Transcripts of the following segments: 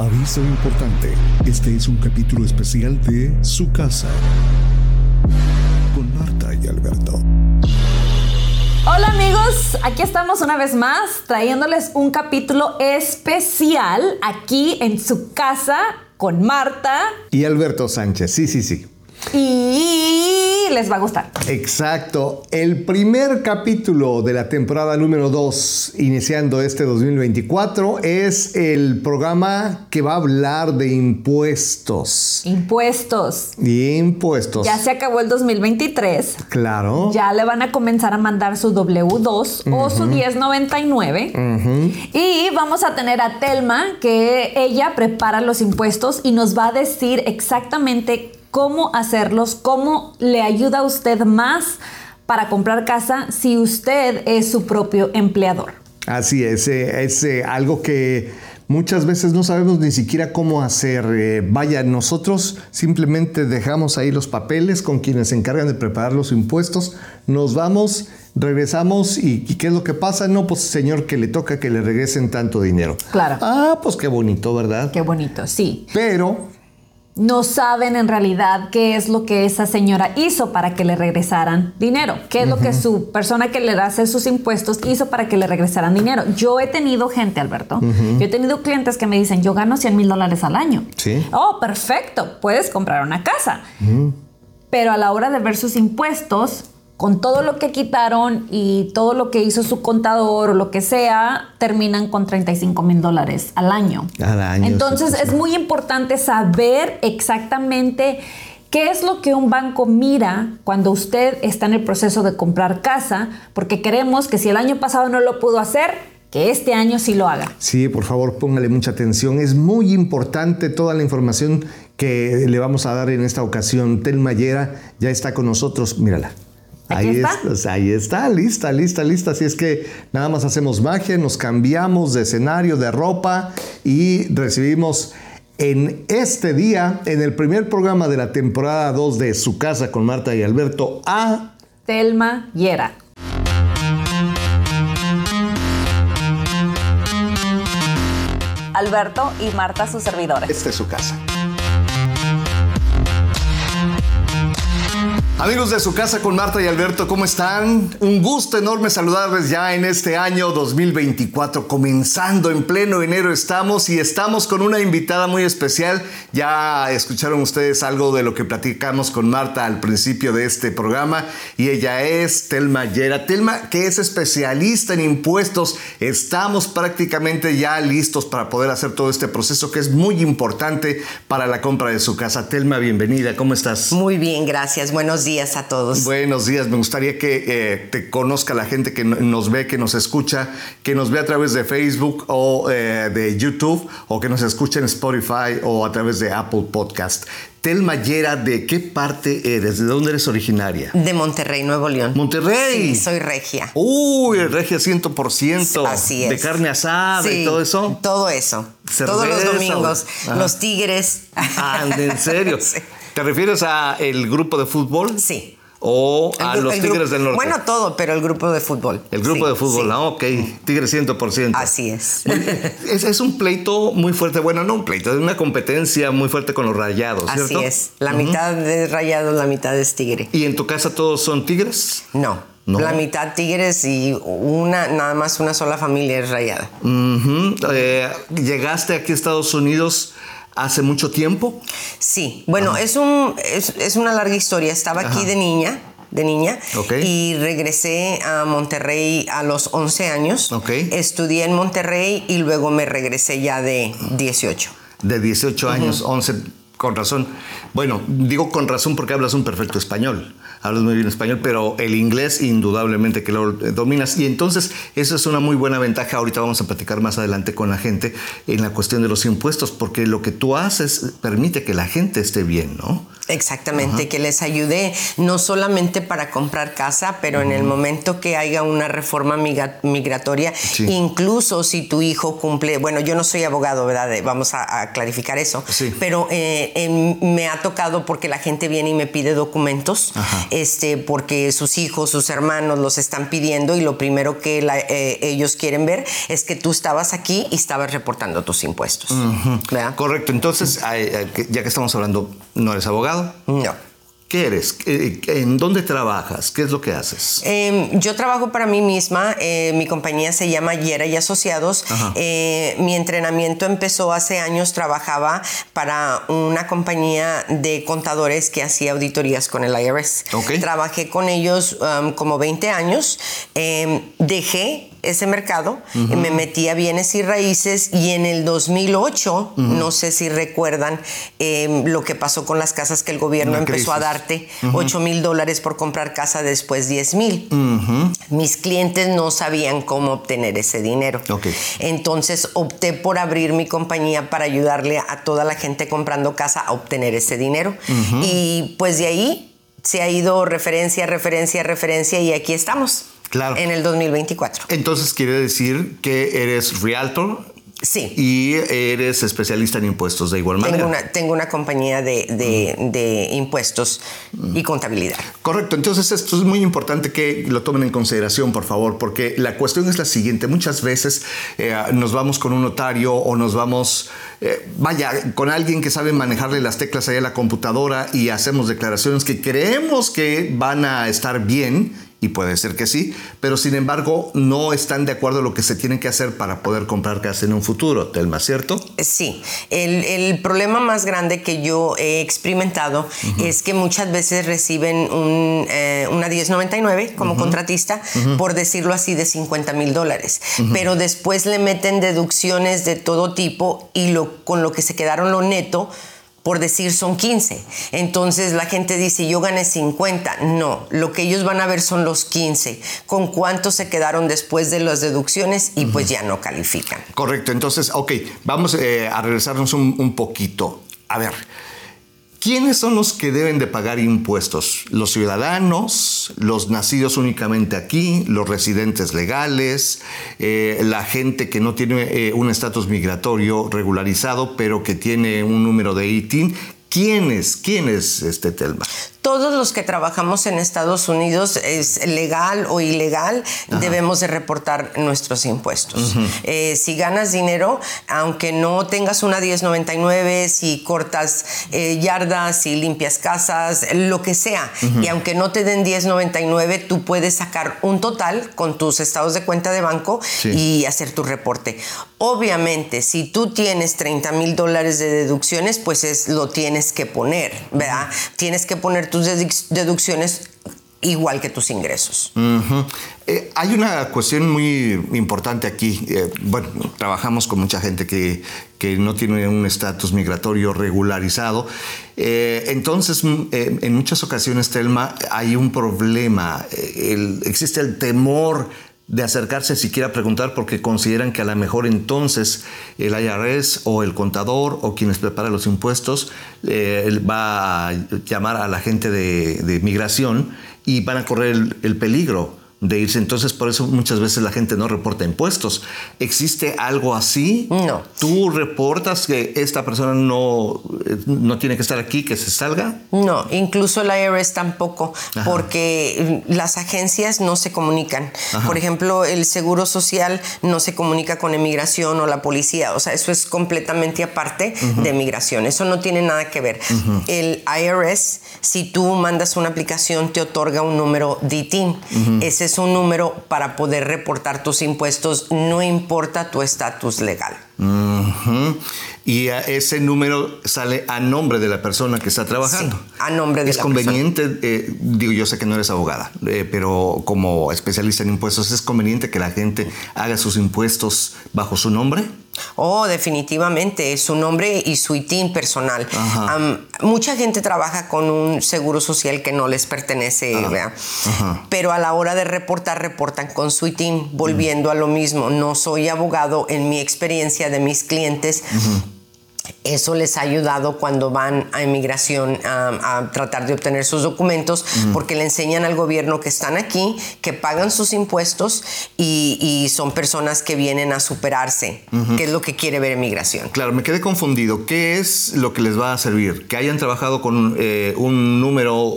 Aviso importante, este es un capítulo especial de Su Casa con Marta y Alberto. Hola amigos, aquí estamos una vez más trayéndoles un capítulo especial aquí en su casa con Marta Y Alberto Sánchez, sí, sí, sí. Y les va a gustar. Exacto. El primer capítulo de la temporada número 2, iniciando este 2024, es el programa que va a hablar de impuestos. Impuestos. Impuestos. Ya se acabó el 2023. Claro. Ya le van a comenzar a mandar su W2 o su 1099. Y vamos a tener a Telma, que ella prepara los impuestos y nos va a decir exactamente cómo hacerlos, cómo le ayuda a usted más para comprar casa si usted es su propio empleador. Así es, eh, es eh, algo que muchas veces no sabemos ni siquiera cómo hacer. Eh, vaya, nosotros simplemente dejamos ahí los papeles con quienes se encargan de preparar los impuestos, nos vamos, regresamos y, ¿y qué es lo que pasa? No, pues señor, que le toca que le regresen tanto dinero. Claro. Ah, pues qué bonito, ¿verdad? Qué bonito, sí. Pero no saben en realidad qué es lo que esa señora hizo para que le regresaran dinero, qué es lo que su persona que le hace sus impuestos hizo para que le regresaran dinero. Yo he tenido gente, Alberto, yo he tenido clientes que me dicen, yo gano 100 mil dólares al año. Sí. Oh, perfecto, puedes comprar una casa. Pero a la hora de ver sus impuestos, con todo lo que quitaron y todo lo que hizo su contador o lo que sea, terminan con 35 mil dólares al año. Al año, Entonces es muy importante saber exactamente qué es lo que un banco mira cuando usted está en el proceso de comprar casa, porque queremos que si el año pasado no lo pudo hacer, que este año sí lo haga. Sí, por favor, póngale mucha atención. Es muy importante toda la información que le vamos a dar en esta ocasión. Telma Yera ya está con nosotros. Mírala. Aquí ahí está. es- ahí está, lista, lista, lista. Así es que nada más hacemos magia, nos cambiamos de escenario, de ropa y recibimos en este día, en el primer programa de la temporada 2 de Su Casa con Marta y Alberto, a Telma Yera. Alberto y Marta, sus servidores. Esta es su casa. Amigos de su casa con Marta y Alberto, ¿cómo están? Un gusto enorme saludarles ya en este año 2024, comenzando en pleno enero estamos y estamos con una invitada muy especial. Ya escucharon ustedes algo de lo que platicamos con Marta al principio de este programa y ella es Telma Yera. Telma, que es especialista en impuestos, estamos prácticamente ya listos para poder hacer todo este proceso que es muy importante para la compra de su casa. Telma, bienvenida, ¿cómo estás? Muy bien, gracias. Buenos días a todos. Buenos días, me gustaría que eh, te conozca la gente que no- nos ve, que nos escucha, que nos ve a través de Facebook o eh, de YouTube o que nos escuche en Spotify o a través de Apple Podcast. Telma Yera, ¿de qué parte eres? ¿De dónde eres originaria? De Monterrey, Nuevo León. Monterrey. Sí, soy regia. Uy, regia 100%. Así es. De carne asada y todo eso. Todo eso. Cerveza, Todos los domingos. Ajá. Los tigres. Ah, ¿en serio? Sí. ¿Te refieres a el grupo de fútbol? Sí. O a El los el Tigres del Norte. Bueno, todo, pero el grupo de fútbol. El grupo Sí, de fútbol, sí. ah, ok. Tigres 100%. Así es. Es, es un pleito muy fuerte, bueno, no un pleito, es una competencia muy fuerte con los rayados, Así es. La mitad de rayados, la mitad es tigre. ¿Y en tu casa todos son tigres? No. No. La mitad tigres y una, nada más una sola familia es rayada. Eh, ¿Llegaste aquí a Estados Unidos hace mucho tiempo? Sí, bueno, es, un, es, es una larga historia. Estaba aquí de niña, de niña, y regresé a Monterrey a los 11 años. Ok. Estudié en Monterrey y luego me regresé ya de 18. De 18 años, 11, con razón. Bueno, digo con razón porque hablas un perfecto español. Hablas muy bien español, pero el inglés indudablemente que lo dominas. Y entonces eso es una muy buena ventaja. Ahorita vamos a platicar más adelante con la gente en la cuestión de los impuestos, porque lo que tú haces permite que la gente esté bien, ¿no? Exactamente, que les ayude no solamente para comprar casa, pero en el momento que haya una reforma migratoria, incluso si tu hijo cumple, bueno, yo no soy abogado, ¿verdad? Vamos a, clarificar eso, pero eh, me ha tocado porque la gente viene y me pide documentos, este, porque sus hijos, sus hermanos los están pidiendo y lo primero que eh, ellos quieren ver es que tú estabas aquí y estabas reportando tus impuestos. Correcto, entonces, ya que estamos hablando, ¿no eres abogado? No. ¿Qué eres? ¿En dónde trabajas? ¿Qué es lo que haces? Em, yo trabajo para mí misma. Eh, mi compañía se llama Yera y Asociados. Eh, mi entrenamiento empezó hace años. Trabajaba para una compañía de contadores que hacía auditorías con el IRS. Trabajé con ellos um, como 20 años. Em, dejé ese mercado, me metí a bienes y raíces y en el 2008, no sé si recuerdan em, lo que pasó con las casas que el gobierno empezó a darte, 8 mil dólares por comprar casa después 10 mil. Mis clientes no sabían cómo obtener ese dinero. Entonces opté por abrir mi compañía para ayudarle a toda la gente comprando casa a obtener ese dinero. Y pues de ahí se ha ido referencia, referencia, referencia y aquí estamos. Claro. En el 2024. Entonces quiere decir que eres realtor. Sí. Y eres especialista en impuestos de igual manera. Tengo una, tengo una compañía de, impuestos y contabilidad. Correcto. Entonces esto es muy importante que lo tomen en consideración, por favor, porque la cuestión es la siguiente. Muchas veces eh, nos vamos con un notario o nos vamos, eh, vaya, con alguien que sabe manejarle las teclas ahí a la computadora y hacemos declaraciones que creemos que van a estar bien y puede ser que sí, pero sin embargo no están de acuerdo en lo que se tiene que hacer para poder comprar casa en un futuro, Telma, ¿cierto? Sí, el, problema más grande que yo he experimentado es que muchas veces reciben un, eh, una 1099 como contratista, por decirlo así, de 50 mil dólares, pero después le meten deducciones de todo tipo y lo, con lo que se quedaron lo neto, por decir son 15. Entonces la gente dice, yo gané 50. No, lo que ellos van a ver son los 15. Con cuánto se quedaron después de las deducciones y pues ya no califican. Correcto, entonces, ok, vamos eh, a regresarnos un, un poquito. A ver, ¿Quiénes son los que deben de pagar impuestos? Los ciudadanos, los nacidos únicamente aquí, los residentes legales, eh, la gente que no tiene eh, un estatus migratorio regularizado, pero que tiene un número de ITIN. ¿Quiénes? ¿Quiénes, este Telma? Todos los que trabajamos en Estados Unidos, es legal o ilegal, debemos de reportar nuestros impuestos. Eh, si ganas dinero, aunque no tengas una 1099, si cortas eh, yardas, si limpias casas, lo que sea, y aunque no te den 1099, tú puedes sacar un total con tus estados de cuenta de banco y hacer tu reporte. Obviamente, si tú tienes 30 mil dólares de deducciones, pues es, lo tienes que poner, ¿verdad? Tienes que poner tus deducciones igual que tus ingresos. Eh, hay una cuestión muy importante aquí. Eh, bueno, trabajamos con mucha gente que, que no tiene un estatus migratorio regularizado. Eh, entonces, mm, en muchas ocasiones, Telma, hay un problema. existe el temor de acercarse siquiera a preguntar porque consideran que a lo mejor entonces el IRS o el contador o quienes preparan los impuestos eh, va a llamar a la gente de, migración y van a correr el peligro de irse. Entonces, por eso muchas veces la gente no reporta impuestos. ¿Existe algo así? No. ¿Tú reportas que esta persona no, no tiene que estar aquí, que se salga? No, incluso la IRS tampoco, porque las agencias no se comunican. Por ejemplo, el Seguro Social no se comunica con emigración o la policía. O sea, eso es completamente aparte de migración. Eso no tiene nada que ver. El IRS, si tú mandas una aplicación, te otorga un número DITIN. Ese un número para poder reportar tus impuestos, no importa tu estatus legal. Y ese número sale a nombre de la persona que está trabajando. a nombre de es conveniente, eh, digo, yo sé que no eres abogada, eh, pero como especialista en impuestos, ¿es conveniente que la gente haga sus impuestos bajo su nombre? Oh, definitivamente, es su nombre y su ITIN personal. mucha gente trabaja con un seguro social que no les pertenece, pero a la hora de reportar, reportan con su ITIN, volviendo a lo mismo. No soy abogado, en mi experiencia de mis clientes Eso les ha ayudado cuando van a inmigración a, tratar de obtener sus documentos, porque le enseñan al gobierno que están aquí, que pagan sus impuestos y, son personas que vienen a superarse, que es lo que quiere ver inmigración. Claro, me quedé confundido. ¿Qué es lo que les va a servir? ¿Que hayan trabajado con eh, un número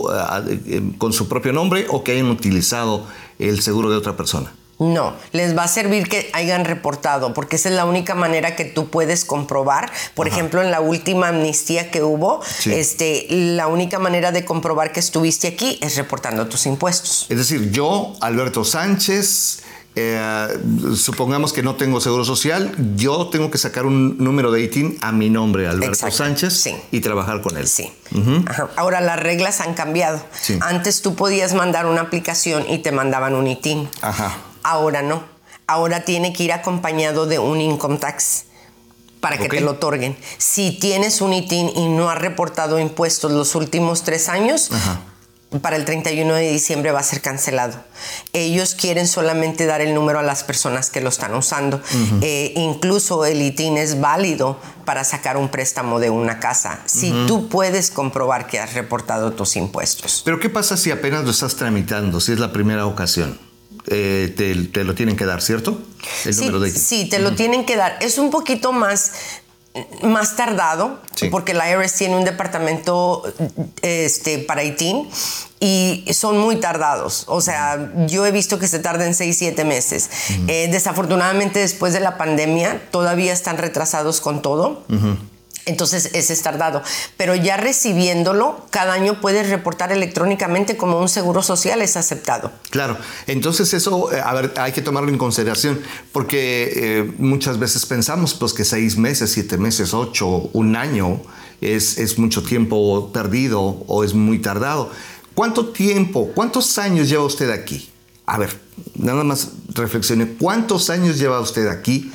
eh, eh, con su propio nombre o que hayan utilizado el seguro de otra persona? No, les va a servir que hayan reportado, porque esa es la única manera que tú puedes comprobar. Por ejemplo, en la última amnistía que hubo, este, la única manera de comprobar que estuviste aquí es reportando tus impuestos. Es decir, yo, Alberto Sánchez, eh, supongamos que no tengo seguro social, yo tengo que sacar un número de ITIN a mi nombre, Alberto Sánchez, y trabajar con él. Sí. Ahora las reglas han cambiado. Antes tú podías mandar una aplicación y te mandaban un ITIN. Ajá. Ahora no. Ahora tiene que ir acompañado de un income tax para que te lo otorguen. Si tienes un ITIN y no has reportado impuestos los últimos tres años, para el 31 de diciembre va a ser cancelado. Ellos quieren solamente dar el número a las personas que lo están usando. Eh, incluso el ITIN es válido para sacar un préstamo de una casa, si tú puedes comprobar que has reportado tus impuestos. Pero ¿qué pasa si apenas lo estás tramitando, si es la primera ocasión? Eh, te, lo tienen que dar, ¿cierto? El sí, número de... sí, te lo tienen que dar. Es un poquito más más tardado, porque la IRS tiene un departamento este, para ITIN y son muy tardados. O sea, yo he visto que se tardan 6, 7 meses. Eh, desafortunadamente, después de la pandemia, todavía están retrasados con todo. Entonces ese es tardado. Pero ya recibiéndolo, cada año puedes reportar electrónicamente como un seguro social es aceptado. Claro. Entonces eso, eh, a ver, hay que tomarlo en consideración porque eh, muchas veces pensamos pues que seis meses, siete meses, ocho, un año es, es mucho tiempo perdido o es muy tardado. ¿Cuánto tiempo, cuántos años lleva usted aquí? A ver, nada más reflexione. ¿Cuántos años lleva usted aquí?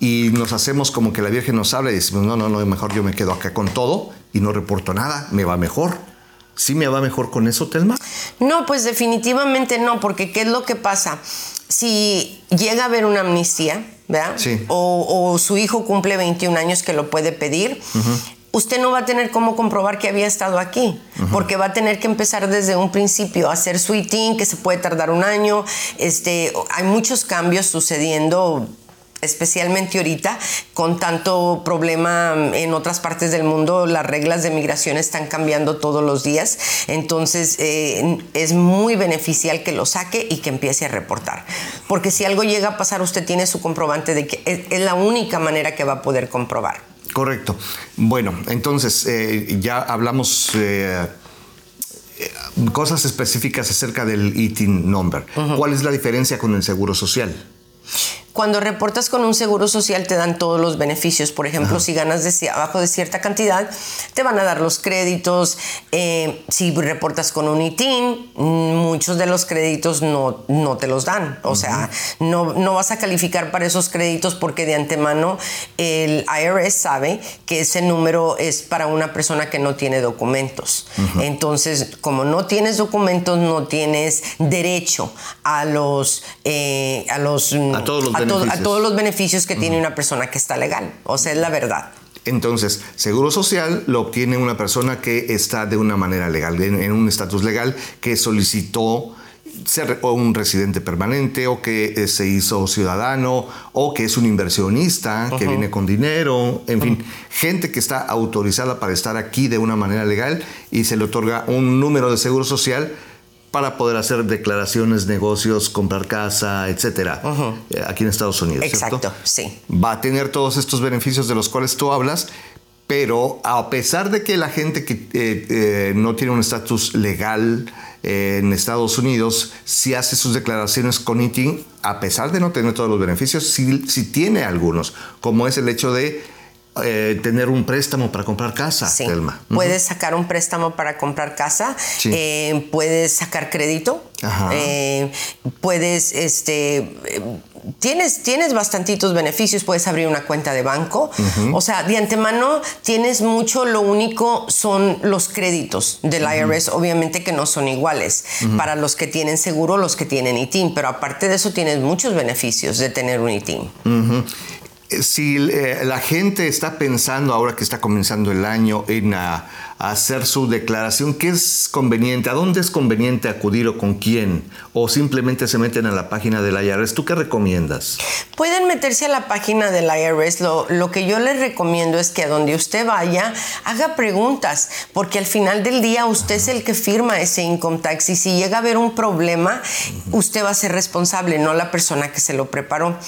Y nos hacemos como que la Virgen nos habla y decimos, no, no, no, mejor yo me quedo acá con todo y no reporto nada, me va mejor. ¿Sí me va mejor con eso, Telma? No, pues definitivamente no, porque ¿qué es lo que pasa? Si llega a haber una amnistía, ¿verdad? Sí. O, su hijo cumple 21 años que lo puede pedir, usted no va a tener cómo comprobar que había estado aquí, porque va a tener que empezar desde un principio a hacer su ITIN, que se puede tardar un año. Este, hay muchos cambios sucediendo especialmente ahorita, con tanto problema en otras partes del mundo, las reglas de migración están cambiando todos los días, entonces eh, es muy beneficial que lo saque y que empiece a reportar, porque si algo llega a pasar, usted tiene su comprobante de que es, la única manera que va a poder comprobar. Correcto. Bueno, entonces eh, ya hablamos... Eh, cosas específicas acerca del ITIN number. ¿Cuál es la diferencia con el seguro social? Cuando reportas con un seguro social te dan todos los beneficios. Por ejemplo, si ganas de, abajo de cierta cantidad, te van a dar los créditos. Eh, si reportas con un ITIN, muchos de los créditos no, no te los dan. O sea, no, no vas a calificar para esos créditos porque de antemano el IRS sabe que ese número es para una persona que no tiene documentos. Entonces, como no tienes documentos, no tienes derecho a los... Eh, a los a todos los a todos los beneficios que tiene una persona que está legal. O sea, es la verdad. Entonces, seguro social lo obtiene una persona que está de una manera legal, en, un estatus legal que solicitó ser un residente permanente o que eh, se hizo ciudadano o que es un inversionista que viene con dinero, en fin, gente que está autorizada para estar aquí de una manera legal y se le otorga un número de seguro social para poder hacer declaraciones, negocios, comprar casa, etcétera, eh, aquí en Estados Unidos. Exacto, sí. Va a tener todos estos beneficios de los cuales tú hablas, pero a pesar de que la gente que eh, eh, no tiene un estatus legal en Estados Unidos, si hace sus declaraciones con ITIN, a pesar de no tener todos los beneficios, sí, sí tiene algunos, como es el hecho de eh, tener un préstamo para comprar casa, sí. Puedes sacar un préstamo para comprar casa, eh, puedes sacar crédito, eh, puedes, este, tienes, tienes bastantitos beneficios, puedes abrir una cuenta de banco, o sea, de antemano tienes mucho, lo único son los créditos del IRS, obviamente que no son iguales para los que tienen seguro, los que tienen ITIN, pero aparte de eso tienes muchos beneficios de tener un ITIN. Eh, si eh, la gente está pensando ahora que está comenzando el año en hacer su declaración, ¿qué es conveniente? ¿A dónde es conveniente acudir o con quién? ¿O simplemente se meten a la página del IRS? ¿Tú qué recomiendas? Pueden meterse a la página del IRS. Lo, lo que yo les recomiendo es que a donde usted vaya, haga preguntas, porque al final del día usted es el que firma ese income tax y si llega a haber un problema, usted va a ser responsable, no la persona que se lo preparó.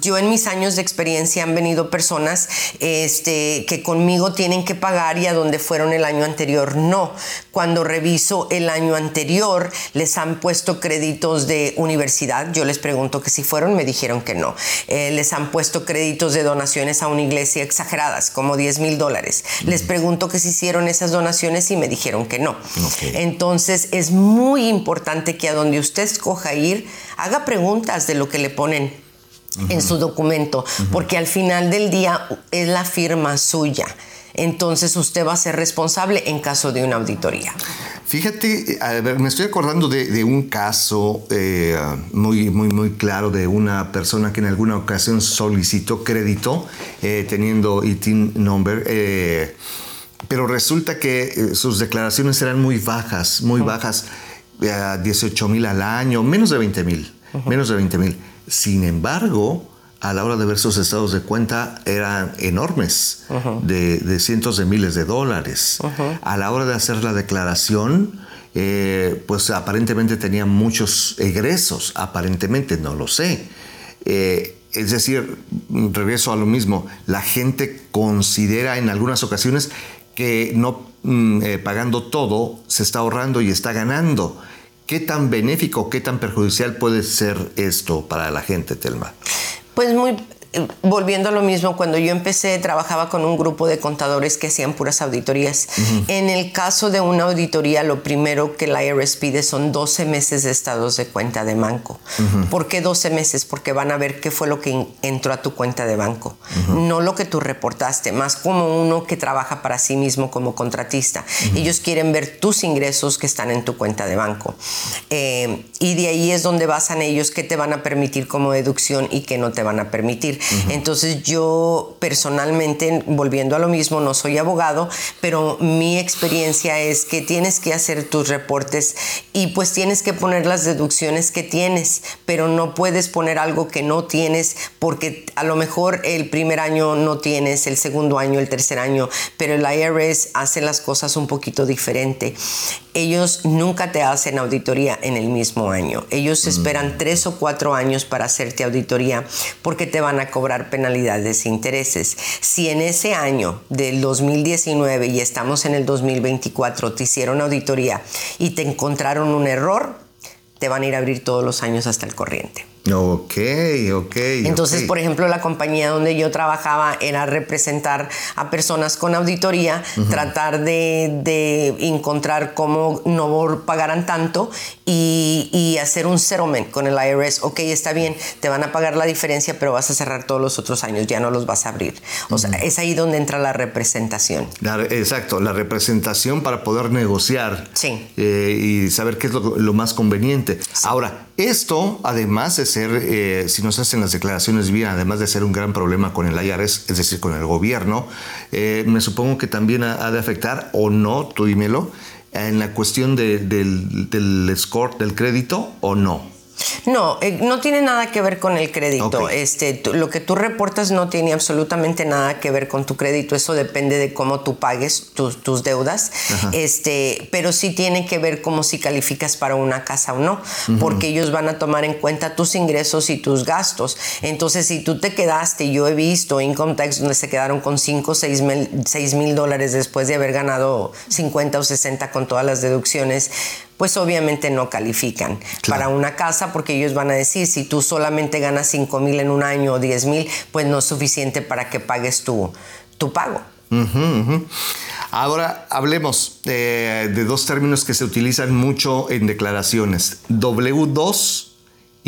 yo en mis años de experiencia han venido personas este, que conmigo tienen que pagar y a donde fueron el año anterior. No, cuando reviso el año anterior les han puesto créditos de universidad. Yo les pregunto que si fueron, me dijeron que no. Eh, les han puesto créditos de donaciones a una iglesia exageradas, como 10 mil dólares. Les pregunto que si hicieron esas donaciones y me dijeron que no. Entonces es muy importante que a donde usted escoja ir, haga preguntas de lo que le ponen en su documento, porque al final del día es la firma suya entonces usted va a ser responsable en caso de una auditoría. Fíjate, a ver, me estoy acordando de, un caso eh, muy, muy, muy claro de una persona que en alguna ocasión solicitó crédito eh, teniendo ITIN number. Eh, pero resulta que sus declaraciones eran muy bajas, muy bajas, 18 mil al año, menos de 20 mil, menos de 20 mil. Sin embargo, a la hora de ver sus estados de cuenta eran enormes, de, cientos de miles de dólares. A la hora de hacer la declaración, eh, pues aparentemente tenía muchos egresos, aparentemente, no lo sé. Eh, es decir, regreso a lo mismo, la gente considera en algunas ocasiones que no mm, eh, pagando todo se está ahorrando y está ganando. ¿Qué tan benéfico, qué tan perjudicial puede ser esto para la gente, Telma? Pues muy volviendo a lo mismo, cuando yo empecé trabajaba con un grupo de contadores que hacían puras auditorías. En el caso de una auditoría, lo primero que la IRS pide son 12 meses de estados de cuenta de banco. ¿Por qué 12 meses? Porque van a ver qué fue lo que entró a tu cuenta de banco, no lo que tú reportaste, más como uno que trabaja para sí mismo como contratista. Ellos quieren ver tus ingresos que están en tu cuenta de banco. Eh, y de ahí es donde basan ellos qué te van a permitir como deducción y qué no te van a permitir. Entonces yo personalmente, volviendo a lo mismo, no soy abogado, pero mi experiencia es que tienes que hacer tus reportes y pues tienes que poner las deducciones que tienes, pero no puedes poner algo que no tienes porque a lo mejor el primer año no tienes, el segundo año, el tercer año, pero el IRS hace las cosas un poquito diferente. Ellos nunca te hacen auditoría en el mismo año. Ellos esperan mm. tres o cuatro años para hacerte auditoría porque te van a cobrar penalidades e intereses. Si en ese año del 2019 y estamos en el 2024 te hicieron auditoría y te encontraron un error, te van a ir a abrir todos los años hasta el corriente. Ok, ok. Entonces, por ejemplo, la compañía donde yo trabajaba era representar a personas con auditoría, tratar de, encontrar cómo no pagaran tanto y, hacer un settlement con el IRS. Ok, está bien, te van a pagar la diferencia, pero vas a cerrar todos los otros años, ya no los vas a abrir. O sea, es ahí donde entra la representación. exacto, la representación para poder negociar sí. Eh, y saber qué es lo, más conveniente. Ahora, esto, además de ser, eh, si nos hacen las declaraciones bien, además de ser un gran problema con el IRS, es decir, con el gobierno, eh, me supongo que también ha, de afectar, o no, tú dímelo, en la cuestión del, del score, del crédito, o no. No, eh, no tiene nada que ver con el crédito. Este, lo que tú reportas no tiene absolutamente nada que ver con tu crédito. Eso depende de cómo tú pagues tus, deudas. Este, pero sí tiene que ver cómo si calificas para una casa o no, porque ellos van a tomar en cuenta tus ingresos y tus gastos. Entonces, si tú te quedaste, yo he visto income tax donde se quedaron con 5 o 6 mil dólares después de haber ganado 50 o 60 con todas las deducciones pues obviamente no califican para una casa porque ellos van a decir, si tú solamente ganas 5 mil en un año o 10 mil, pues no es suficiente para que pagues tu, tu pago. Ahora hablemos de, dos términos que se utilizan mucho en declaraciones, W2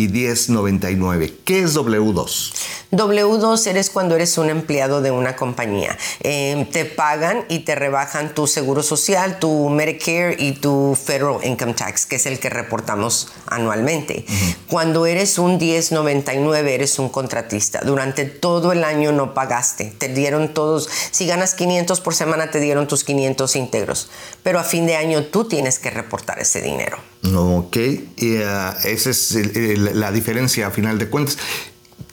y y 1099. ¿Qué es W2? W2 eres cuando eres un empleado de una compañía. Eh, te pagan y te rebajan tu seguro social, tu Medicare y tu Federal Income Tax, que es el que reportamos anualmente. Cuando eres un 1099, eres un contratista. Durante todo el año no pagaste. Te dieron todos, si ganas 500 por semana, te dieron tus 500 íntegros. Pero a fin de año tú tienes que reportar ese dinero. Ok, uh, esa es el, el, la diferencia a final de cuentas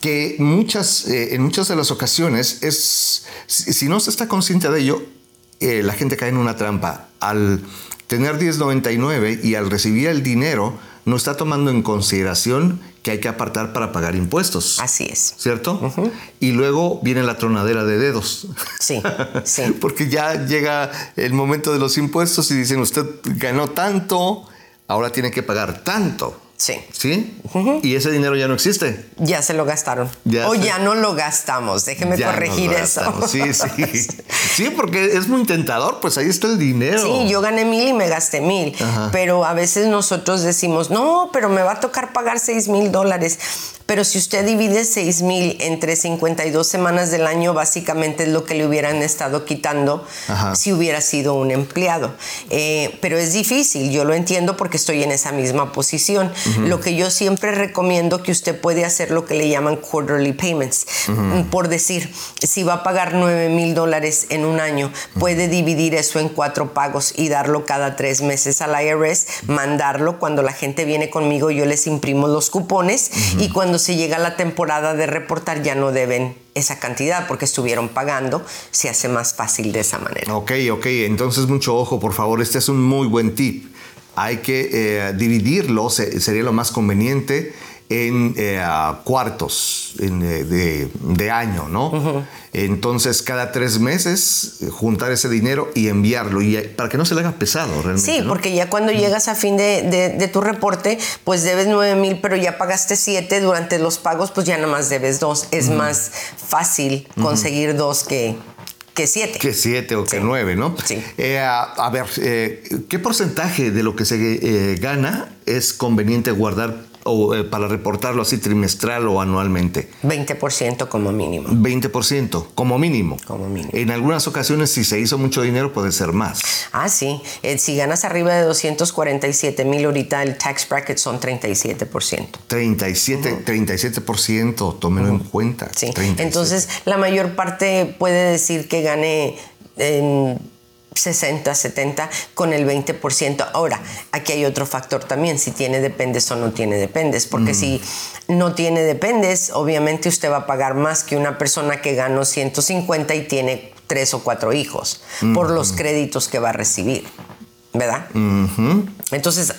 que muchas, eh, en muchas de las ocasiones es, si, si, no se está consciente de ello, eh, la gente cae en una trampa. Al tener 1099 y al recibir el dinero, no está tomando en consideración que hay que apartar para pagar impuestos. Así es. ¿Cierto? Uh -huh. Y luego viene la tronadera de dedos. Sí, sí. Porque ya llega el momento de los impuestos y dicen, usted ganó tanto, ahora tiene que pagar tanto. Sí. ¿Sí? Uh -huh. Y ese dinero ya no existe. Ya se lo gastaron. Ya o se... ya no lo gastamos. Déjeme ya corregir eso. Sí, sí. sí, porque es muy tentador, pues ahí está el dinero. Sí, yo gané mil y me gasté mil. Ajá. Pero a veces nosotros decimos, no, pero me va a tocar pagar seis mil dólares. Pero si usted divide 6 mil entre 52 semanas del año, básicamente es lo que le hubieran estado quitando Ajá. si hubiera sido un empleado. Eh, pero es difícil, yo lo entiendo porque estoy en esa misma posición. Uh -huh. Lo que yo siempre recomiendo que usted puede hacer lo que le llaman quarterly payments. Uh -huh. Por decir, si va a pagar 9 mil dólares en un año, puede dividir eso en cuatro pagos y darlo cada tres meses al IRS, mandarlo. Cuando la gente viene conmigo, yo les imprimo los cupones y cuando se llega la temporada de reportar ya no deben esa cantidad porque estuvieron pagando, se hace más fácil de esa manera. Ok, ok, entonces mucho ojo, por favor, este es un muy buen tip. Hay que eh, dividirlo, se, sería lo más conveniente en eh, cuartos en, eh, de, de, año, ¿no? Uh -huh. Entonces, cada tres meses, juntar ese dinero y enviarlo, y para que no se le haga pesado realmente. Sí, ¿no? porque ya cuando uh -huh. llegas a fin de, de, de, tu reporte, pues debes nueve mil, pero ya pagaste siete durante los pagos, pues ya nada más debes dos. Es uh -huh. más fácil conseguir dos que, que siete. Que siete o que sí. nueve, ¿no? Sí. Eh, a, a, ver, eh, ¿qué porcentaje de lo que se eh, gana es conveniente guardar o eh, para reportarlo así trimestral o anualmente? 20% como mínimo. 20% como mínimo. Como mínimo. En algunas ocasiones, si se hizo mucho dinero, puede ser más. Ah, sí. Eh, si ganas arriba de 247 mil, ahorita el tax bracket son 37%. 37, uh -huh. 37%, tómenlo uh -huh. en cuenta. Sí. 37. Entonces, la mayor parte puede decir que gane en 60, 70 con el 20%. Ahora, aquí hay otro factor también, si tiene dependes o no tiene dependes, porque mm. si no tiene dependes, obviamente usted va a pagar más que una persona que ganó 150 y tiene tres o cuatro hijos mm. por los créditos que va a recibir. ¿verdad? Mm -hmm. Entonces,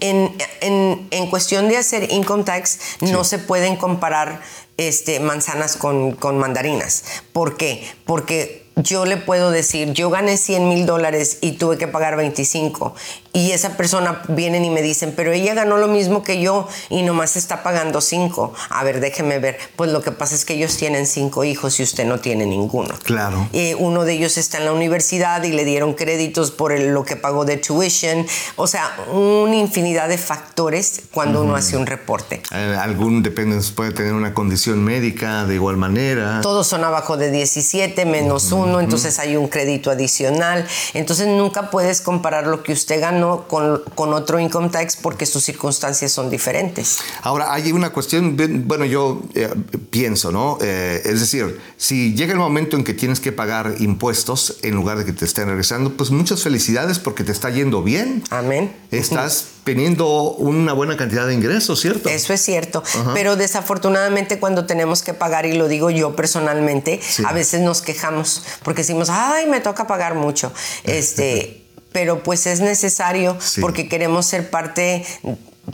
en, en, en, cuestión de hacer income tax, sí. no se pueden comparar este, manzanas con, con mandarinas. ¿Por qué? Porque yo le puedo decir, yo gané 100 mil dólares y tuve que pagar 25. Y esa persona vienen y me dicen, pero ella ganó lo mismo que yo y nomás está pagando 5. A ver, déjeme ver. Pues lo que pasa es que ellos tienen 5 hijos y usted no tiene ninguno. Claro. Eh, uno de ellos está en la universidad y le dieron créditos por el, lo que pagó de tuition. O sea, una infinidad de factores cuando uno hace un reporte. Eh, algún dependencia puede tener una condición médica de igual manera. Todos son abajo de 17 menos 1. -hmm. entonces hay un crédito adicional. Entonces nunca puedes comparar lo que usted ganó con, con otro income tax porque sus circunstancias son diferentes. Ahora, hay una cuestión, bueno, yo eh, pienso, ¿no? Eh, es decir, si llega el momento en que tienes que pagar impuestos en lugar de que te estén regresando, pues muchas felicidades porque te está yendo bien. Amén. Estás teniendo una buena cantidad de ingresos, ¿cierto? Eso es cierto, pero desafortunadamente cuando tenemos que pagar, y lo digo yo personalmente, sí. a veces nos quejamos porque decimos, ay, me toca pagar mucho. Este, pero pues es necesario sí. porque queremos ser parte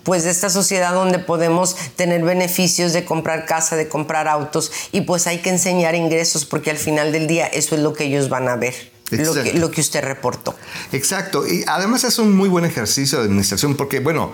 pues de esta sociedad donde podemos tener beneficios de comprar casa, de comprar autos y pues hay que enseñar ingresos porque al final del día eso es lo que ellos van a ver. Lo que, lo que, usted reportó. Exacto. Y además es un muy buen ejercicio de administración porque, bueno,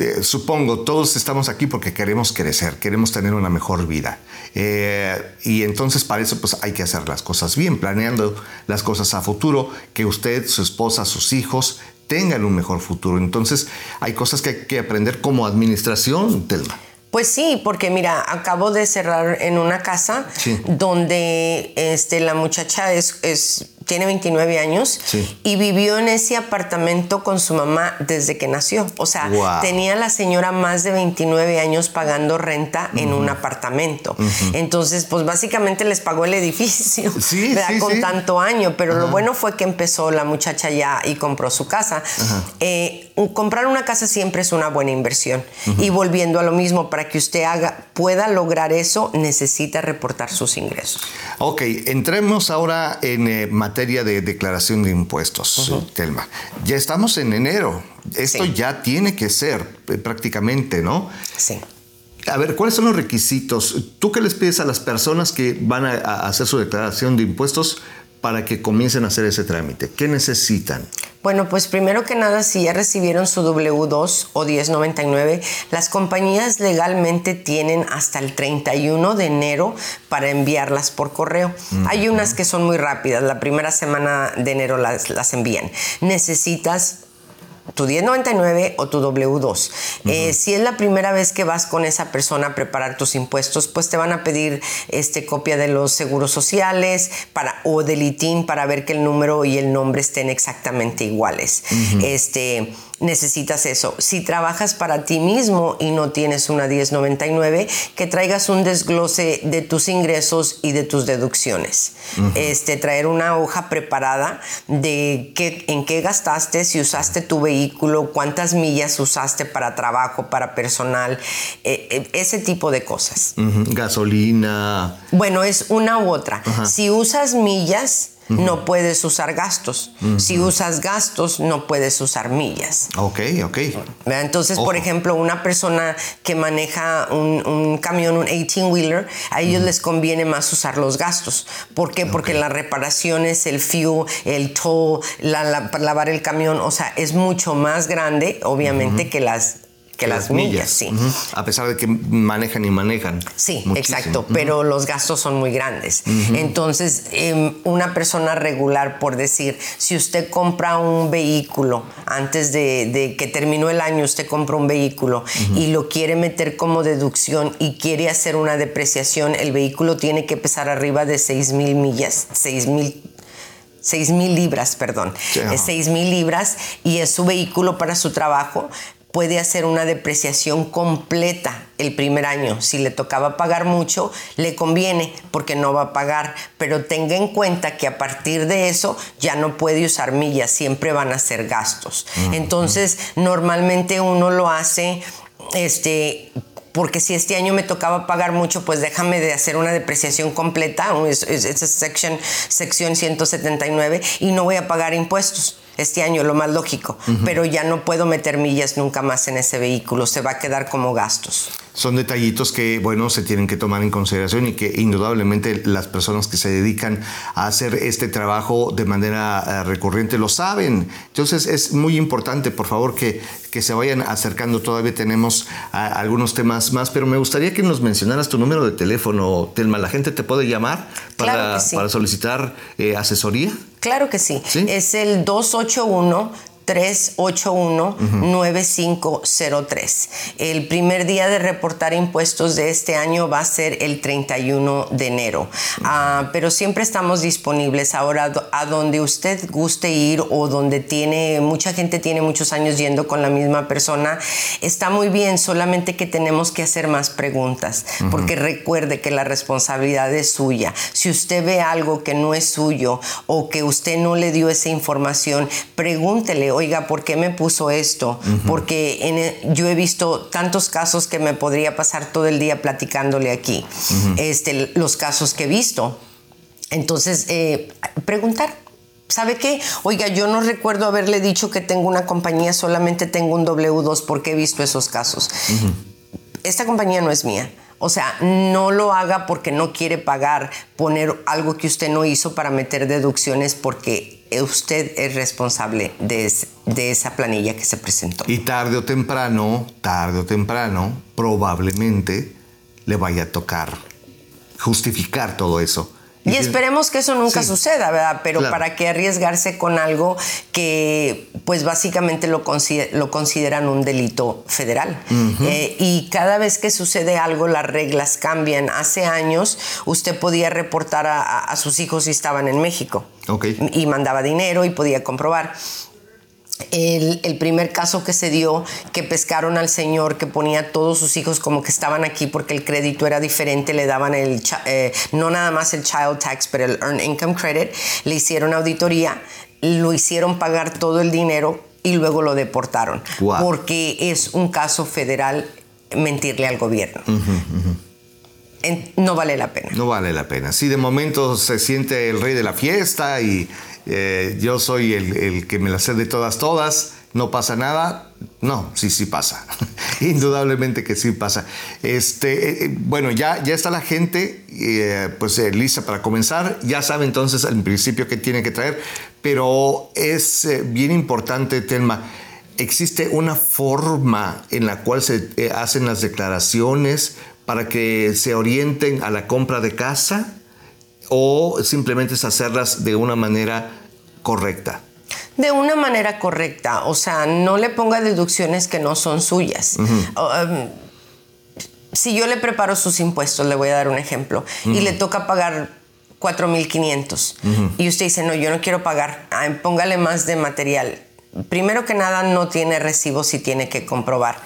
eh, supongo, todos estamos aquí porque queremos crecer, queremos tener una mejor vida. Eh, y entonces para eso pues hay que hacer las cosas bien, planeando las cosas a futuro, que usted, su esposa, sus hijos tengan un mejor futuro. Entonces, hay cosas que hay que aprender como administración, Telma. Pues sí, porque mira, acabo de cerrar en una casa donde este, la muchacha es, es tiene 29 años y vivió en ese apartamento con su mamá desde que nació. O sea, tenía la señora más de 29 años pagando renta en un apartamento. Entonces, pues básicamente les pagó el edificio con tanto año. Pero lo bueno fue que empezó la muchacha ya y compró su casa. Eh, comprar una casa siempre es una buena inversión. Y volviendo a lo mismo, para que usted haga, pueda lograr eso, necesita reportar sus ingresos. Ok, entremos ahora en eh, materia de declaración de impuestos, Telma. Ya estamos en enero. Esto ya tiene que ser eh, prácticamente, ¿no? Sí. A ver, ¿cuáles son los requisitos? ¿Tú qué les pides a las personas que van a hacer su declaración de impuestos para que comiencen a hacer ese trámite? ¿Qué necesitan? Bueno, pues primero que nada, si ya recibieron su W2 o 1099, las compañías legalmente tienen hasta el 31 de enero para enviarlas por correo. Hay unas que son muy rápidas, la primera semana de enero las, las envían. Necesitas tu 1099 o tu W2. Eh, si es la primera vez que vas con esa persona a preparar tus impuestos, pues te van a pedir este, copia de los seguros sociales para, o del ITIN para ver que el número y el nombre estén exactamente iguales. Este necesitas eso. Si trabajas para ti mismo y no tienes una 1099, que traigas un desglose de tus ingresos y de tus deducciones. este, traer una hoja preparada de qué, en qué gastaste, si usaste tu vehículo, cuántas millas usaste para trabajo, para personal, eh, eh, ese tipo de cosas. Gasolina. Bueno, es una u otra. Si usas millas, no puedes usar gastos. Si usas gastos, no puedes usar millas. Ok, ok. Entonces, por ejemplo, una persona que maneja un, camión, un 18-wheeler, a ellos les conviene más usar los gastos. ¿Por qué? Porque las reparaciones, el fuel, el toll, la, lavar el camión, o sea, es mucho más grande, obviamente, que las que las, millas, sí. A pesar de que manejan y manejan. Sí, exacto, pero los gastos son muy grandes. Entonces, em, una persona regular, por decir, si usted compra un vehículo antes de, que terminó el año, usted compra un vehículo y lo quiere meter como deducción y quiere hacer una depreciación, el vehículo tiene que pesar arriba de 6 mil millas, 6 mil 6 mil libras, perdón, es 6 mil libras y es su vehículo para su trabajo, puede hacer una depreciación completa el primer año. Si le tocaba pagar mucho, le conviene porque no va a pagar, pero tenga en cuenta que a partir de eso ya no puede usar millas, siempre van a ser gastos. Entonces, normalmente uno lo hace este porque si este año me tocaba pagar mucho, pues déjame de hacer una depreciación completa, es, sección, sección 179, y no voy a pagar impuestos este año, lo más lógico, pero ya no puedo meter millas nunca más en ese vehículo, se va a quedar como gastos. Son detallitos que, bueno, se tienen que tomar en consideración y que indudablemente las personas que se dedican a hacer este trabajo de manera eh, recurrente lo saben. Entonces es muy importante, por favor, que, que se vayan acercando. Todavía tenemos algunos temas más, pero me gustaría que nos mencionaras tu número de teléfono, Telma. ¿La gente te puede llamar para, para solicitar eh, asesoría? Claro que sí. Es el 281 381-9503. El primer día de reportar impuestos de este año va a ser el 31 de enero. Ah, pero siempre estamos disponibles ahora a donde usted guste ir o donde tiene, mucha gente tiene muchos años yendo con la misma persona. Está muy bien, solamente que tenemos que hacer más preguntas, porque recuerde que la responsabilidad es suya. Si usted ve algo que no es suyo o que usted no le dio esa información, pregúntele, oiga, ¿por qué me puso esto? Porque e, yo he visto tantos casos que me podría pasar todo el día platicándole aquí, este, los casos que he visto. Entonces, eh, preguntar. ¿Sabe qué? Oiga, yo no recuerdo haberle dicho que tengo una compañía, solamente tengo un W2 porque he visto esos casos. Esta compañía no es mía. O sea, no lo haga porque no quiere pagar, poner algo que usted no hizo para meter deducciones porque usted es responsable de, de, esa planilla que se presentó. Y tarde o temprano, tarde o temprano, probablemente le vaya a tocar justificar todo eso. Y, esperemos que eso nunca suceda, ¿verdad? Pero ¿para qué arriesgarse con algo que pues básicamente lo, lo consideran un delito federal? Eh, y cada vez que sucede algo, las reglas cambian. Hace años usted podía reportar a, sus hijos si estaban en México. Y mandaba dinero y podía comprobar. El, primer caso que se dio, que pescaron al señor que ponía a todos sus hijos como que estaban aquí porque el crédito era diferente, le daban el, eh, no nada más el child tax, pero el earned income credit, le hicieron auditoría, lo hicieron pagar todo el dinero y luego lo deportaron. Porque es un caso federal mentirle al gobierno. no vale la pena. No vale la pena. Sí, de momento se siente el rey de la fiesta y eh, yo soy el, que me la sé de todas, todas, no pasa nada. No, sí, sí pasa. Indudablemente que sí pasa. Este, eh, eh, bueno, ya, ya está la gente, pues lista para comenzar. Ya sabe entonces al principio qué tiene que traer, pero es bien importante, Telma. ¿Existe una forma en la cual se hacen las declaraciones para que se orienten a la compra de casa? O simplemente es hacerlas de una manera correcta? De una manera correcta, o sea, no le ponga deducciones que no son suyas. Um, si yo le preparo sus impuestos, le voy a dar un ejemplo, y le toca pagar 4.500 y usted dice, no, yo no quiero pagar, póngale más de material. Primero que nada, no tiene recibo si tiene que comprobar.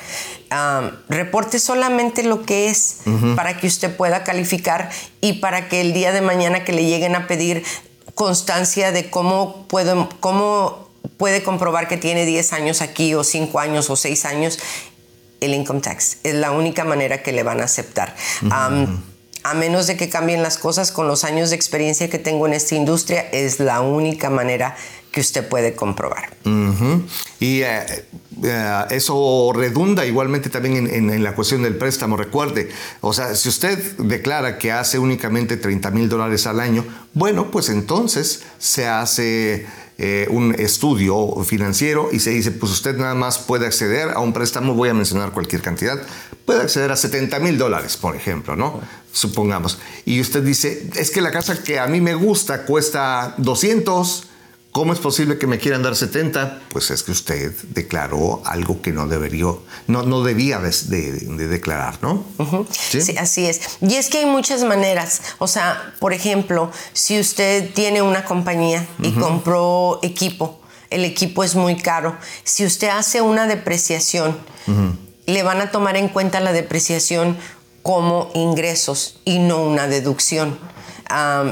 Reporte solamente lo que es para que usted pueda calificar y para que el día de mañana que le lleguen a pedir constancia de cómo, puedo, cómo puede comprobar que tiene 10 años aquí o 5 años o 6 años, el income tax. Es la única manera que le van a aceptar. a menos de que cambien las cosas con los años de experiencia que tengo en esta industria, es la única manera que usted puede comprobar. Y eh, eh, eso redunda igualmente también en, la cuestión del préstamo. Recuerde, o sea, si usted declara que hace únicamente 30 mil dólares al año, bueno, pues entonces se hace eh, un estudio financiero y se dice, pues usted nada más puede acceder a un préstamo, voy a mencionar cualquier cantidad, puede acceder a 70 mil dólares, por ejemplo, ¿no? Supongamos. Y usted dice, es que la casa que a mí me gusta cuesta 200 ¿Cómo es posible que me quieran dar 70? Pues es que usted declaró algo que no debería, no, no debía de, declarar, ¿no? ¿Sí? así es. Y es que hay muchas maneras. O sea, por ejemplo, si usted tiene una compañía y compró equipo, el equipo es muy caro. Si usted hace una depreciación, le van a tomar en cuenta la depreciación como ingresos y no una deducción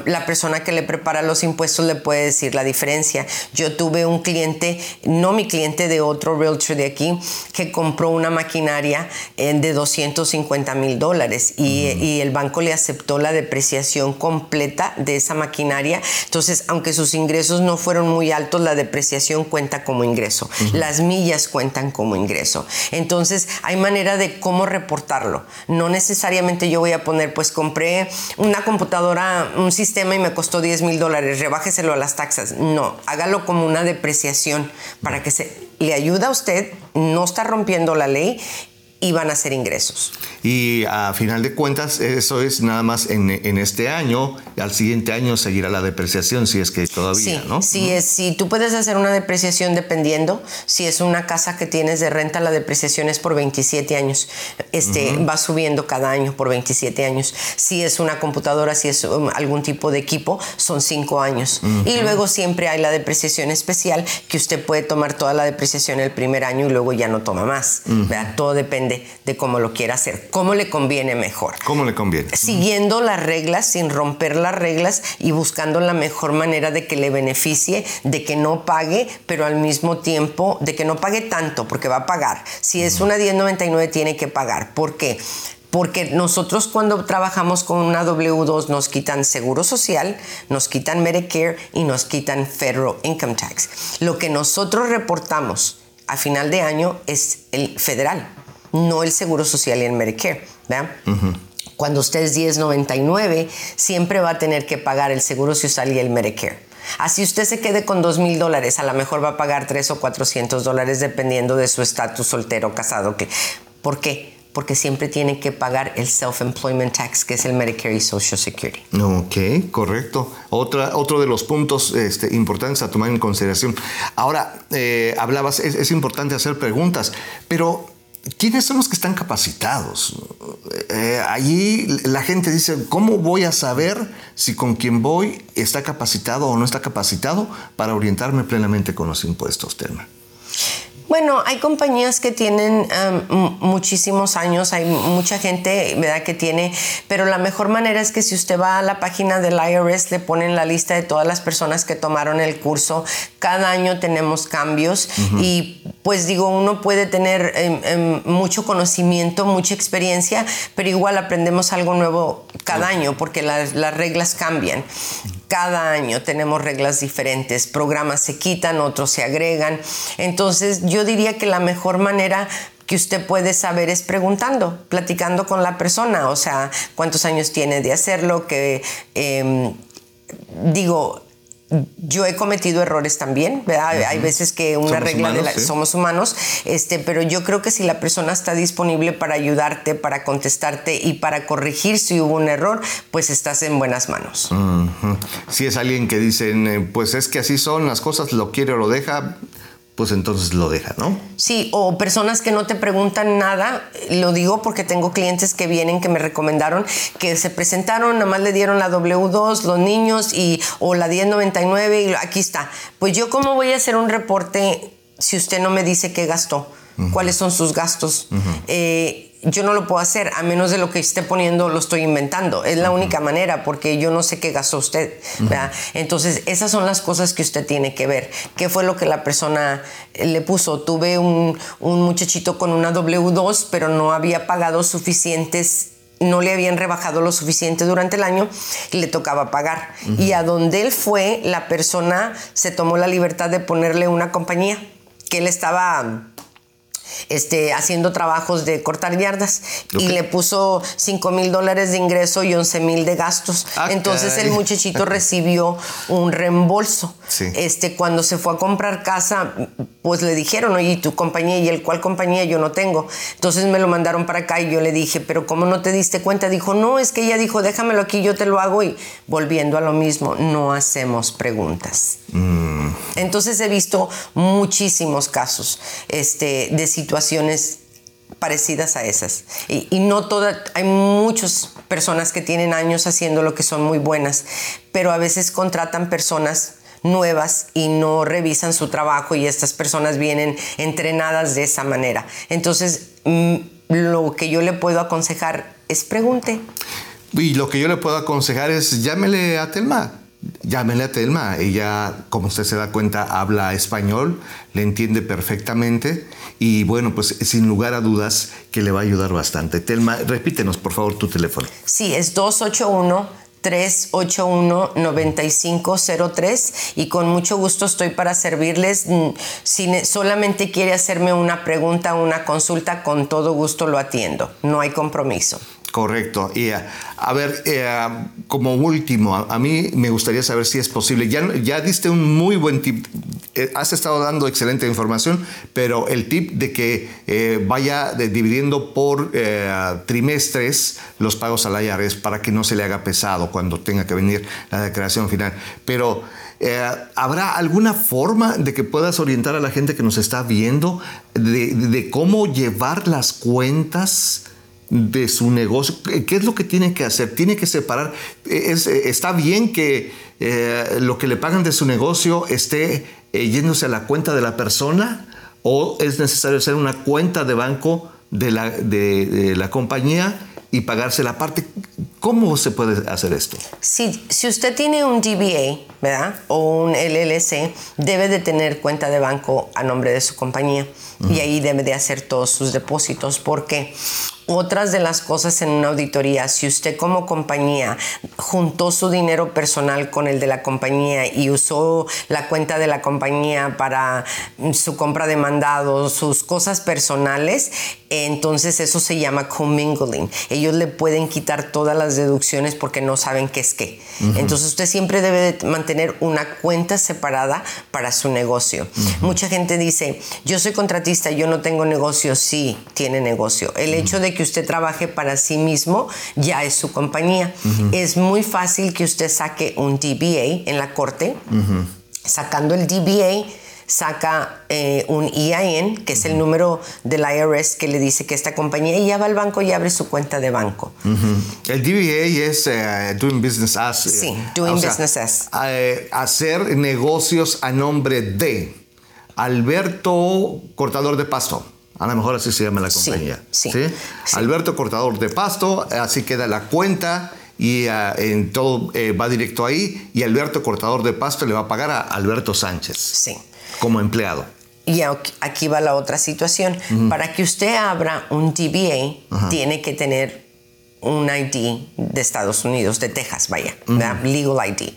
la persona que le prepara los impuestos le puede decir la diferencia. Yo tuve un cliente, no mi cliente de otro realtor de aquí, que compró una maquinaria eh, de 250 mil dólares y, el banco le aceptó la depreciación completa de esa maquinaria. Entonces, aunque sus ingresos no fueron muy altos, la depreciación cuenta como ingreso. Las millas cuentan como ingreso. Entonces, hay manera de cómo reportarlo. No necesariamente yo voy a poner, pues compré una computadora un sistema y me costó 10 mil dólares, rebájeselo a las taxas. No, hágalo como una depreciación para que se le ayude a usted, no está rompiendo la ley y van a ser ingresos. Y a final de cuentas, eso es nada más en, este año, al siguiente año seguirá la depreciación si es que todavía, sí, ¿no? Sí, es, si tú puedes hacer una depreciación dependiendo, si es una casa que tienes de renta, la depreciación es por 27 años, este, va subiendo cada año por 27 años. Si es una computadora, si es um, algún tipo de equipo, son 5 años. Y luego siempre hay la depreciación especial, que usted puede tomar toda la depreciación el primer año y luego ya no toma más. Todo depende de, cómo lo quiera hacer, cómo le conviene mejor. ¿Cómo le conviene? Siguiendo las reglas, sin romper las reglas y buscando la mejor manera de que le beneficie, de que no pague, pero al mismo tiempo de que no pague tanto, porque va a pagar. Si es una 1099 tiene que pagar. ¿Por qué? Porque nosotros cuando trabajamos con una W2 nos quitan seguro social, nos quitan Medicare y nos quitan Federal Income Tax. Lo que nosotros reportamos a final de año es el federal no el Seguro Social y el Medicare. Cuando usted es 1099, siempre va a tener que pagar el Seguro Social y el Medicare. Así usted se quede con dos mil dólares, a lo mejor va a pagar tres o 400 dólares dependiendo de su estatus soltero casado. ¿Por qué? porque siempre tiene que pagar el self-employment tax, que es el Medicare y Social Security. Ok, correcto. Otra, otro de los puntos este, importantes a tomar en consideración. Ahora, eh, hablabas, es, importante hacer preguntas, pero ¿quiénes son los que están capacitados? Eh, allí la gente dice, ¿cómo voy a saber si con quien voy está capacitado o no está capacitado para orientarme plenamente con los impuestos, Telma? Bueno, hay compañías que tienen muchísimos años, hay mucha gente, ¿verdad?, que tiene, pero la mejor manera es que si usted va a la página del IRS, le ponen la lista de todas las personas que tomaron el curso. Cada año tenemos cambios y pues digo, uno puede tener em, em, mucho conocimiento, mucha experiencia, pero igual aprendemos algo nuevo cada año porque las reglas cambian cada año tenemos reglas diferentes, programas se quitan, otros se agregan. Entonces yo diría que la mejor manera que usted puede saber es preguntando, platicando con la persona, o sea, cuántos años tiene de hacerlo, que em, digo, yo he cometido errores también, ¿verdad? Hay veces que una regla de la, somos humanos, este, pero yo creo que si la persona está disponible para ayudarte, para contestarte y para corregir si hubo un error, pues estás en buenas manos. Si es alguien que dicen, eh, pues es que así son las cosas, lo quiere o lo deja, pues entonces lo deja, ¿no? Sí, o personas que no te preguntan nada, lo digo porque tengo clientes que vienen que me recomendaron que se presentaron, nada más le dieron la W2, los niños y o la 1099 y aquí está. Pues yo cómo voy a hacer un reporte si usted no me dice qué gastó, cuáles son sus gastos yo no lo puedo hacer a menos de lo que esté poniendo lo estoy inventando. Es la única manera porque yo no sé qué gastó usted. Entonces, esas son las cosas que usted tiene que ver. ¿Qué fue lo que la persona le puso? Tuve un, muchachito con una W2, pero no había pagado suficientes no le habían rebajado lo suficiente durante el año y le tocaba pagar. Y a donde él fue, la persona se tomó la libertad de ponerle una compañía que él estaba este, haciendo trabajos de cortar yardas y le puso 5 mil dólares de ingreso y 11 mil de gastos. Ah, Entonces el muchachito recibió un reembolso. Este, cuando se fue a comprar casa, pues le dijeron, oye, tu compañía? Y el cual compañía yo no tengo. Entonces me lo mandaron para acá y yo le dije, pero ¿cómo no te diste cuenta? Dijo, no, es que ella dijo, déjamelo aquí, yo te lo hago y volviendo a lo mismo, no hacemos preguntas. Mm. Entonces he visto muchísimos casos este, de situaciones parecidas a esas. Y, no todas, hay muchas personas que tienen años haciendo lo que son muy buenas, pero a veces contratan personas nuevas y no revisan su trabajo y estas personas vienen entrenadas de esa manera. Entonces, mm, lo que yo le puedo aconsejar es pregunte. Y lo que yo le puedo aconsejar es llámele a Telma Llámele a Telma, ella, como usted se da cuenta, habla español, le entiende perfectamente y bueno, pues sin lugar a dudas que le va a ayudar bastante. Telma, repítenos por favor tu teléfono. Sí, es 281. 381-9503 y con mucho gusto estoy para servirles. Mm, si solamente quiere hacerme una pregunta, una consulta, con todo gusto lo atiendo. No hay compromiso. Correcto. Y eh, a, ver, eh, como último, a, mí me gustaría saber si es posible. Ya, ya diste un muy buen tip. Eh, has estado dando excelente información, pero el tip de que vaya dividiendo por trimestres los pagos al IRS para que no se le haga pesado cuando tenga que venir la declaración final. Pero ¿habrá alguna forma de que puedas orientar a la gente que nos está viendo de cómo llevar las cuentas? De su negocio. ¿Qué es lo que tiene que hacer? Tiene que separar. está bien que eh, lo que le pagan de su negocio esté eh, yéndose a la cuenta de la persona o es necesario hacer una cuenta de banco de la, de la compañía y pagarse la parte. ¿Cómo se puede hacer esto? Si, si usted tiene un DBA, ¿verdad? O un LLC, debe de tener cuenta de banco a nombre de su compañía y ahí debe de hacer todos sus depósitos porque otras de las cosas en una auditoría, si usted como compañía juntó su dinero personal con el de la compañía y usó la cuenta de la compañía para su compra de mandados, sus cosas personales, entonces eso se llama commingling. Ellos le pueden quitar todas las deducciones porque no saben qué es qué. Entonces usted siempre debe de mantener una cuenta separada para su negocio. Mucha gente dice, yo soy contratista, yo no tengo negocio. Sí, tiene negocio. El hecho de que que usted trabaje para sí mismo, ya es su compañía. Es muy fácil que usted saque un DBA en la corte. Sacando el DBA, saca eh, un EIN, que es el número del IRS que le dice que esta compañía, y ya va al banco y abre su cuenta de banco. El DBA es eh, Doing Business As. Sí, eh, Doing Business As. hacer negocios a nombre de Alberto Cortador de Pasto. A lo mejor así se llama la compañía. Sí, Alberto Cortador de Pasto, así queda la cuenta y en todo va directo ahí y Alberto Cortador de Pasto le va a pagar a Alberto Sánchez. Sí como empleado. Y aquí va la otra situación. Para que usted abra un DBA, tiene que tener un ID de Estados Unidos, de Texas, vaya, legal ID.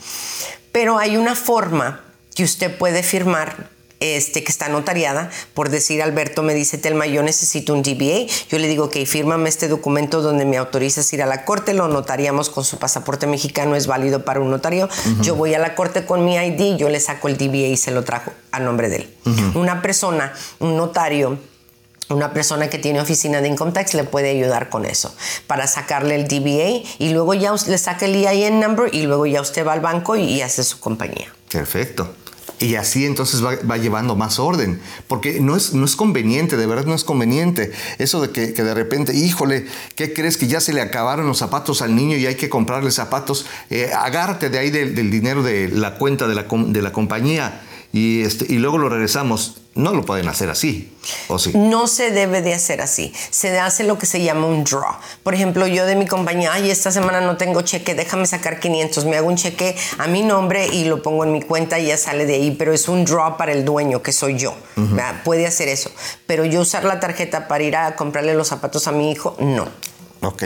Pero hay una forma que usted puede firmar este, que está notariada, por decir Alberto me dice, Telma, yo necesito un DBA, yo le digo, que fírmame este documento donde me autorizas ir a la corte, lo notariamos con su pasaporte mexicano, es válido para un notario, yo voy a la corte con mi ID, yo le saco el DBA y se lo trajo a nombre de él. Una persona, un notario, una persona que tiene oficina de income tax le puede ayudar con eso, para sacarle el DBA y luego ya le saca el EIN number y luego ya usted va al banco y hace su compañía. Perfecto. Y así entonces va, llevando más orden, porque no es, no es conveniente, de verdad no es conveniente. Eso de que, de repente, híjole, ¿qué crees que ya se le acabaron los zapatos al niño y hay que comprarle zapatos? Eh, de ahí del, dinero de la cuenta de la, de la compañía y, este, y luego lo regresamos. No lo pueden hacer así, ¿o sí? No se debe de hacer así. Se hace lo que se llama un draw. Por ejemplo, yo de mi compañía, ay, esta semana no tengo cheque, déjame sacar 500. Me hago un cheque a mi nombre y lo pongo en mi cuenta y ya sale de ahí, pero es un draw para el dueño, que soy yo. Puede hacer eso. Pero yo usar la tarjeta para ir a comprarle los zapatos a mi hijo, no. Ok.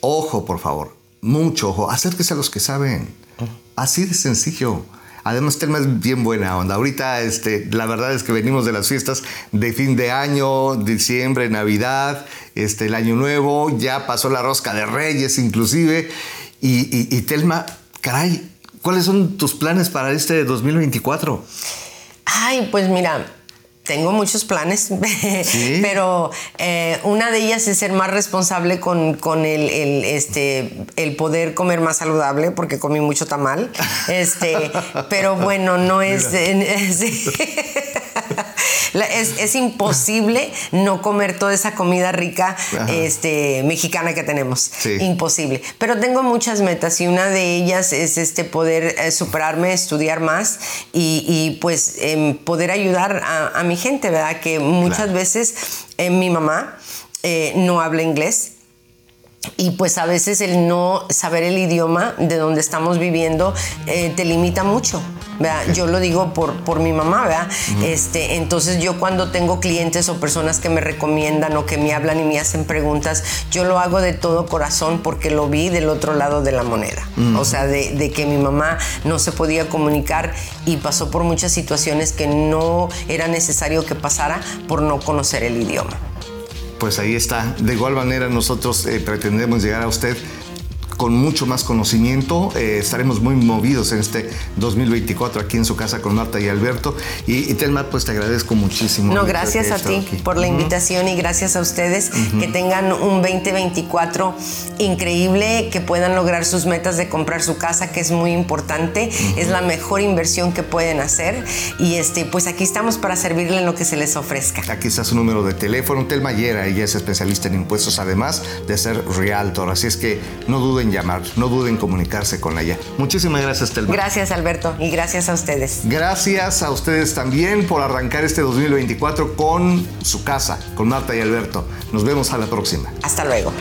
Ojo, por favor. Mucho ojo. Acérquese a los que saben. Así de sencillo. Además, Telma es bien buena onda. Ahorita, este, la verdad es que venimos de las fiestas de fin de año, diciembre, Navidad, este, el Año Nuevo, ya pasó la rosca de Reyes inclusive. Y, y Telma, caray, ¿cuáles son tus planes para este 2024? Ay, pues mira, tengo muchos planes, pero eh, una de ellas es ser más responsable con, el, este, el poder comer más saludable, porque comí mucho tamal. Este, pero bueno, no es... es, imposible no comer toda esa comida rica este, mexicana que tenemos. Imposible. Pero tengo muchas metas y una de ellas es este, poder eh, superarme, estudiar más y, pues em, poder ayudar a, mi gente, ¿verdad? Que muchas veces eh, mi mamá eh, no habla inglés y pues a veces el no saber el idioma de donde estamos viviendo eh, te limita mucho. Yo lo digo por, por mi mamá, ¿verdad? este, entonces yo cuando tengo clientes o personas que me recomiendan o que me hablan y me hacen preguntas, yo lo hago de todo corazón porque lo vi del otro lado de la moneda. O sea, de, de que mi mamá no se podía comunicar y pasó por muchas situaciones que no era necesario que pasara por no conocer el idioma pues ahí está. De igual manera nosotros eh, pretendemos llegar a usted con mucho más conocimiento. Eh, estaremos muy movidos en este 2024 aquí en su casa con Marta y Alberto. Y, Telma, pues te agradezco muchísimo. No, gracias a ti por la invitación y gracias a ustedes. Que tengan un 2024 increíble, que puedan lograr sus metas de comprar su casa, que es muy importante. Es la mejor inversión que pueden hacer. Y este, pues aquí estamos para servirle en lo que se les ofrezca. Aquí está su número de teléfono. Telma Yera, ella es especialista en impuestos, además de ser realtor. Así es que no duden llamar, no duden en comunicarse con ella. Muchísimas gracias, Telma. Gracias, Alberto, y gracias a ustedes. Gracias a ustedes también por arrancar este 2024 con su casa, con Marta y Alberto. Nos vemos a la próxima. Hasta luego.